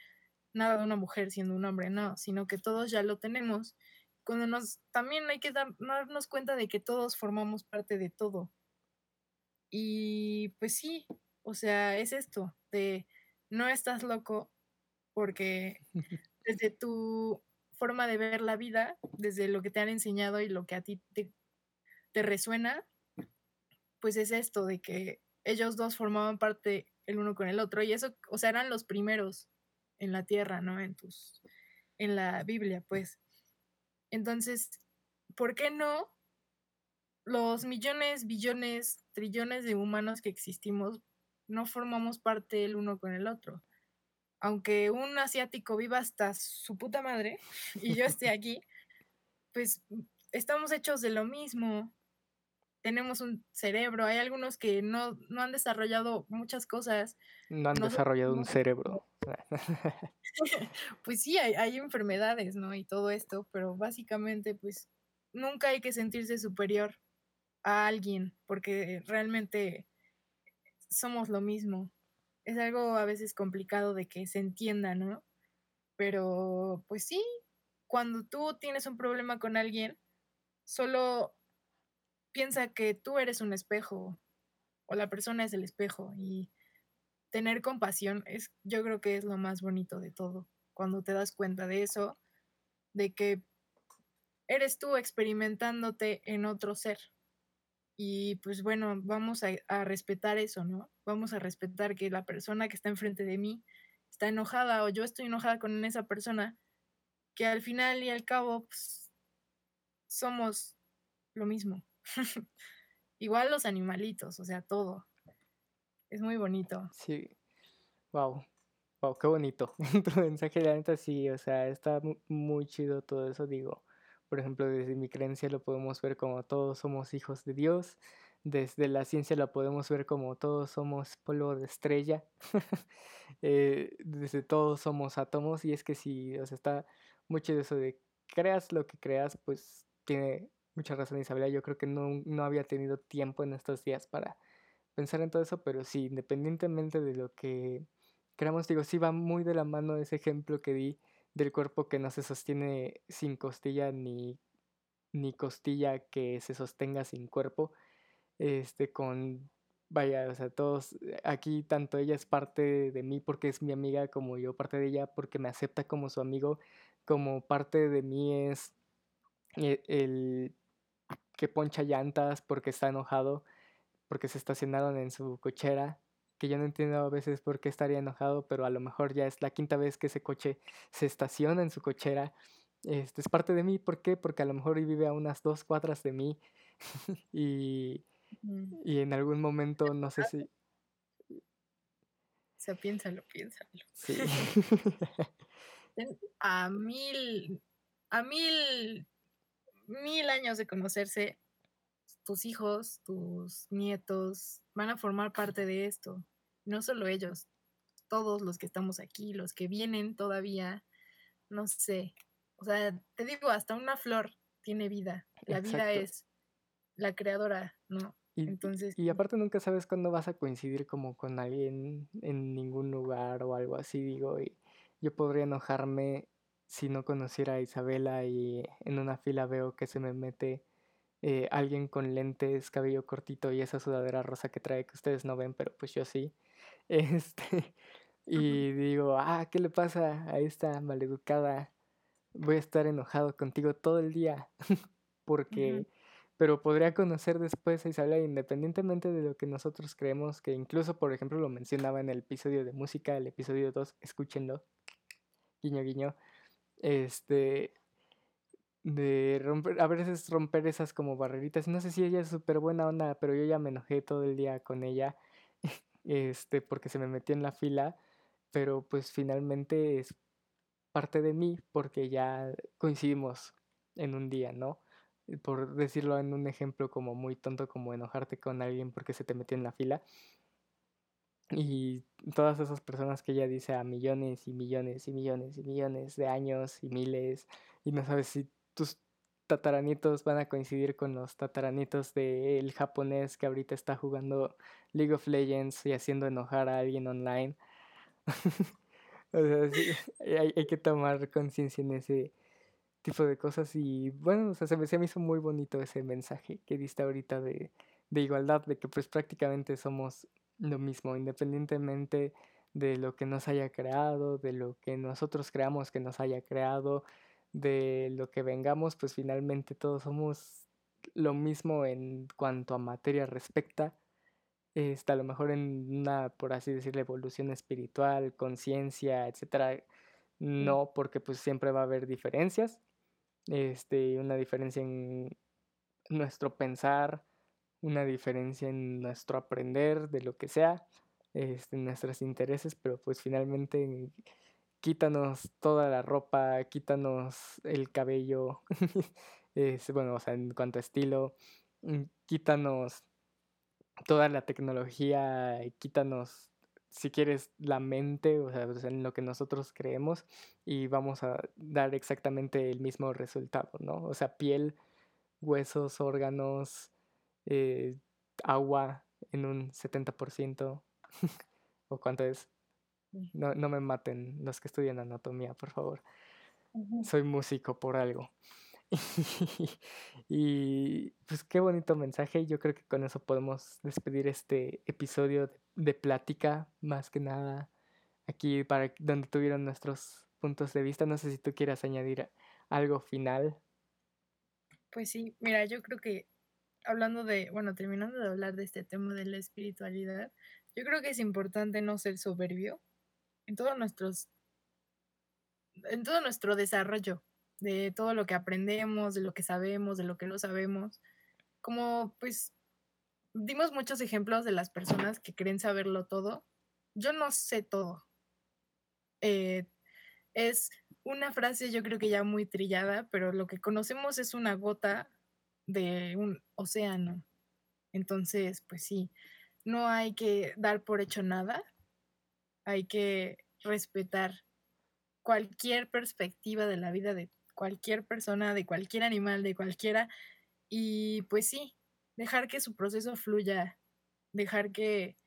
nada de una mujer siendo un hombre, no, sino que todos ya lo tenemos. Cuando nos, también hay que darnos cuenta de que todos formamos parte de todo. Y pues sí, o sea, es esto, de no estás loco porque desde tu forma de ver la vida, desde lo que te han enseñado y lo que a ti te, te resuena, pues es esto de que ellos dos formaban parte el uno con el otro y eso, o sea, eran los primeros en la tierra, ¿no? En tus, en la Biblia, pues. Entonces, ¿por qué no los millones, billones, trillones de humanos que existimos no formamos parte el uno con el otro? Aunque un asiático viva hasta su puta madre y yo esté aquí, pues estamos hechos de lo mismo tenemos un cerebro, hay algunos que no, han desarrollado muchas cosas. No han desarrollado un cerebro. pues sí, hay, hay, enfermedades, ¿no? Y todo esto, pero básicamente, pues nunca hay que sentirse superior a alguien, porque realmente somos lo mismo. Es algo a veces complicado de que se entienda, ¿no? Pero, pues sí, cuando tú tienes un problema con alguien, solo piensa que tú eres un espejo o la persona es el espejo y tener compasión es yo creo que es lo más bonito de todo cuando te das cuenta de eso de que eres tú experimentándote en otro ser. Y pues bueno vamos a, a respetar eso no vamos a respetar que la persona que está enfrente de mí está enojada o yo estoy enojada con esa persona que al final y al cabo pues, somos lo mismo Igual los animalitos, o sea, todo. Es muy bonito. Sí. Wow. Wow, qué bonito. tu mensaje, la neta, sí, o sea, está muy chido todo eso. Digo, por ejemplo, desde mi creencia lo podemos ver como todos somos hijos de Dios. Desde la ciencia lo podemos ver como todos somos polvo de estrella. Eh, desde todos somos átomos. Y es que sí, o sea, está muy chido eso de creas lo que creas, pues tiene mucha razón Isabela, yo creo que no, no había tenido tiempo en estos días para pensar en todo eso, pero sí, independientemente de lo que creamos, digo, sí va muy de la mano ese ejemplo que di del cuerpo que no se sostiene sin costilla ni, ni costilla que se sostenga sin cuerpo, este, con, vaya, o sea, todos, aquí tanto ella es parte de mí porque es mi amiga, como yo parte de ella porque me acepta como su amigo, como parte de mí es eh, el que poncha llantas porque está enojado, porque se estacionaron en su cochera, que yo no entiendo a veces por qué estaría enojado, pero a lo mejor ya es la quinta vez que ese coche se estaciona en su cochera. Este es parte de mí, ¿por qué? Porque a lo mejor vive a unas dos cuadras de mí y, y en algún momento no sé si... O sea, piénsalo, piénsalo. Sí. a mil, a mil mil años de conocerse, tus hijos, tus nietos van a formar parte de esto. No solo ellos, todos los que estamos aquí, los que vienen todavía, no sé. O sea, te digo, hasta una flor tiene vida. La vida es la creadora, ¿no? Y, Entonces, y aparte nunca sabes cuándo vas a coincidir como con alguien en ningún lugar o algo así, digo, y yo podría enojarme si no conociera a Isabela y en una fila veo que se me mete eh, alguien con lentes, cabello cortito y esa sudadera rosa que trae que ustedes no ven, pero pues yo sí. Este, y digo, ah, ¿qué le pasa a esta maleducada? Voy a estar enojado contigo todo el día porque pero podría conocer después a Isabela independientemente de lo que nosotros creemos, que incluso, por ejemplo, lo mencionaba en el episodio de música, el episodio 2, escúchenlo, guiño, guiño, este, de romper, a veces romper esas como barreritas, no sé si ella es súper buena onda, pero yo ya me enojé todo el día con ella, este, porque se me metió en la fila, pero pues finalmente es parte de mí porque ya coincidimos en un día, ¿no? por decirlo en un ejemplo como muy tonto, como enojarte con alguien porque se te metió en la fila. Y todas esas personas que ella dice a millones y millones y millones y millones de años y miles, y no sabes si tus tataranitos van a coincidir con los tataranitos del japonés que ahorita está jugando League of Legends y haciendo enojar a alguien online. o sea, hay, hay que tomar conciencia en ese tipo de cosas y bueno, o sea, se me, se me hizo muy bonito ese mensaje que diste ahorita de, de igualdad, de que pues prácticamente somos lo mismo, independientemente de lo que nos haya creado, de lo que nosotros creamos que nos haya creado, de lo que vengamos, pues finalmente todos somos lo mismo en cuanto a materia respecta. Está a lo mejor en una, por así decirlo, evolución espiritual, conciencia, etcétera. No, porque pues siempre va a haber diferencias, este, una diferencia en nuestro pensar, una diferencia en nuestro aprender de lo que sea, este, en nuestros intereses, pero pues finalmente quítanos toda la ropa, quítanos el cabello, bueno, o sea, en cuanto a estilo, mm, quítanos toda la tecnología, quítanos si quieres, la mente, o sea, en lo que nosotros creemos y vamos a dar exactamente el mismo resultado, ¿no? O sea, piel, huesos, órganos, eh, agua en un 70%. ¿O cuánto es? No, no, me maten los que estudian anatomía, por favor. Soy músico por algo. y pues qué bonito mensaje. Yo creo que con eso podemos despedir este episodio de, plática, más que nada, aquí para donde tuvieron nuestros puntos de vista. No sé si tú quieras añadir algo final. Pues sí, mira, yo creo que hablando de, bueno, terminando de hablar de este tema de la espiritualidad, yo creo que es importante no ser soberbio en todos nuestros, en todo nuestro desarrollo de todo lo que aprendemos, de lo que sabemos, de lo que no sabemos. Como pues dimos muchos ejemplos de las personas que creen saberlo todo. Yo no sé todo. Eh, es una frase yo creo que ya muy trillada, pero lo que conocemos es una gota de un océano. Entonces, pues sí, no hay que dar por hecho nada, hay que respetar cualquier perspectiva de la vida de cualquier persona, de cualquier animal, de cualquiera. Y pues sí, dejar que su proceso fluya, dejar que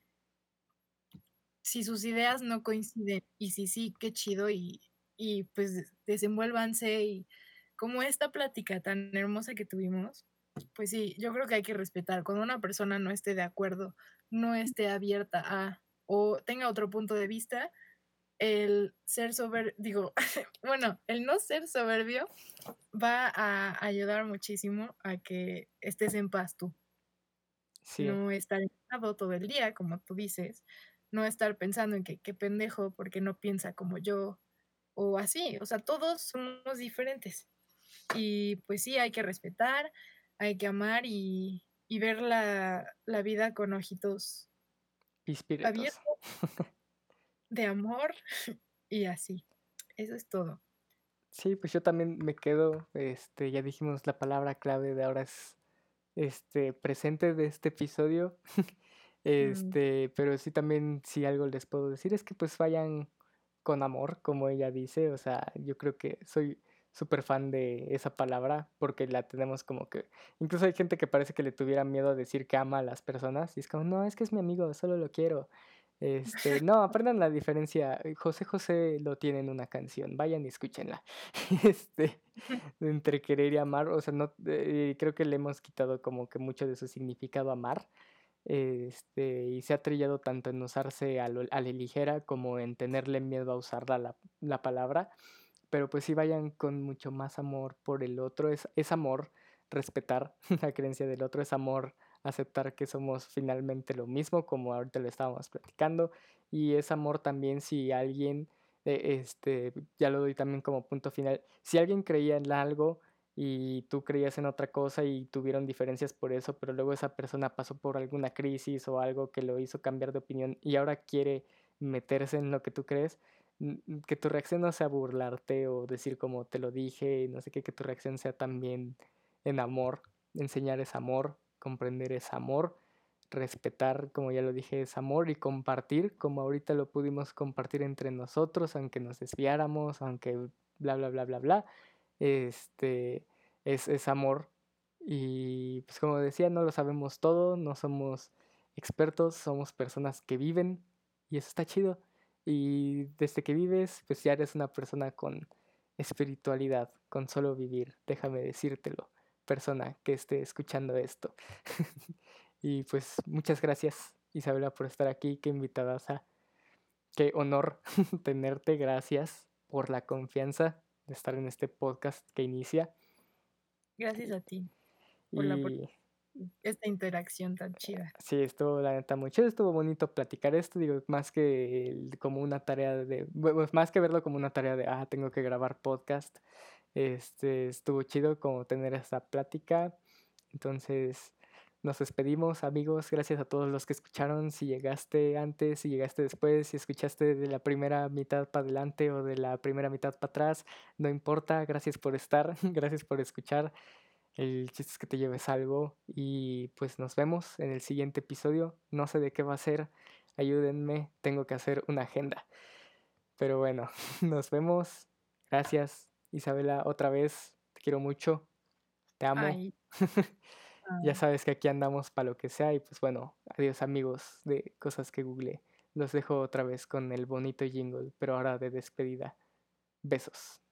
si sus ideas no coinciden y si sí, qué chido y, y pues desenvuélvanse y como esta plática tan hermosa que tuvimos, pues sí, yo creo que hay que respetar. Cuando una persona no esté de acuerdo, no esté abierta a o tenga otro punto de vista, el ser soberbio, digo, bueno, el no ser soberbio va a ayudar muchísimo a que estés en paz tú. No estar enojado todo el día, como tú dices, no estar pensando en que qué pendejo porque no piensa como yo o así, o sea, todos somos diferentes. Y pues sí, hay que respetar, hay que amar y, ver la, la, vida con ojitos abiertos de amor y así. Eso es todo. Sí, pues yo también me quedo, este, ya dijimos la palabra clave de ahora es este presente de este episodio. Mm. este, pero sí también si algo les puedo decir es que pues vayan con amor, como ella dice, o sea, yo creo que soy súper fan de esa palabra porque la tenemos como que... Incluso hay gente que parece que le tuviera miedo a decir que ama a las personas y es como, no, es que es mi amigo, solo lo quiero. Este, no, aprendan la diferencia. José José lo tiene en una canción, vayan y escúchenla. Este, entre querer y amar, o sea, no, eh, creo que le hemos quitado como que mucho de su significado amar. Este, y se ha trillado tanto en usarse a, a la ligera como en tenerle miedo a usar la, la palabra pero pues sí vayan con mucho más amor por el otro, es, es amor respetar la creencia del otro, es amor aceptar que somos finalmente lo mismo, como ahorita lo estábamos platicando, y es amor también si alguien, eh, este, ya lo doy también como punto final, si alguien creía en algo y tú creías en otra cosa y tuvieron diferencias por eso, pero luego esa persona pasó por alguna crisis o algo que lo hizo cambiar de opinión y ahora quiere meterse en lo que tú crees, que tu reacción no sea burlarte o decir como te lo dije, no sé qué, que tu reacción sea también en amor, enseñar es amor, comprender es amor, respetar, como ya lo dije, es amor y compartir, como ahorita lo pudimos compartir entre nosotros, aunque nos desviáramos, aunque bla, bla, bla, bla, bla, este, es, es amor. Y pues como decía, no lo sabemos todo, no somos expertos, somos personas que viven y eso está chido. Y desde que vives, pues ya eres una persona con espiritualidad, con solo vivir, déjame decírtelo, persona que esté escuchando esto. y pues muchas gracias Isabela por estar aquí, qué invitada a qué honor tenerte, gracias por la confianza de estar en este podcast que inicia. Gracias a ti por la esta interacción tan chida. Sí, estuvo la neta muy chido, estuvo bonito platicar esto, digo, más que como una tarea de, pues, más que verlo como una tarea de, ah, tengo que grabar podcast, este, estuvo chido como tener esta plática, entonces nos despedimos amigos, gracias a todos los que escucharon, si llegaste antes, si llegaste después, si escuchaste de la primera mitad para adelante o de la primera mitad para atrás, no importa, gracias por estar, gracias por escuchar. El chiste es que te lleves algo y pues nos vemos en el siguiente episodio. No sé de qué va a ser. Ayúdenme, tengo que hacer una agenda. Pero bueno, nos vemos. Gracias, Isabela, otra vez. Te quiero mucho. Te amo. ya sabes que aquí andamos para lo que sea. Y pues bueno, adiós amigos de cosas que google. Los dejo otra vez con el bonito jingle, pero ahora de despedida. Besos.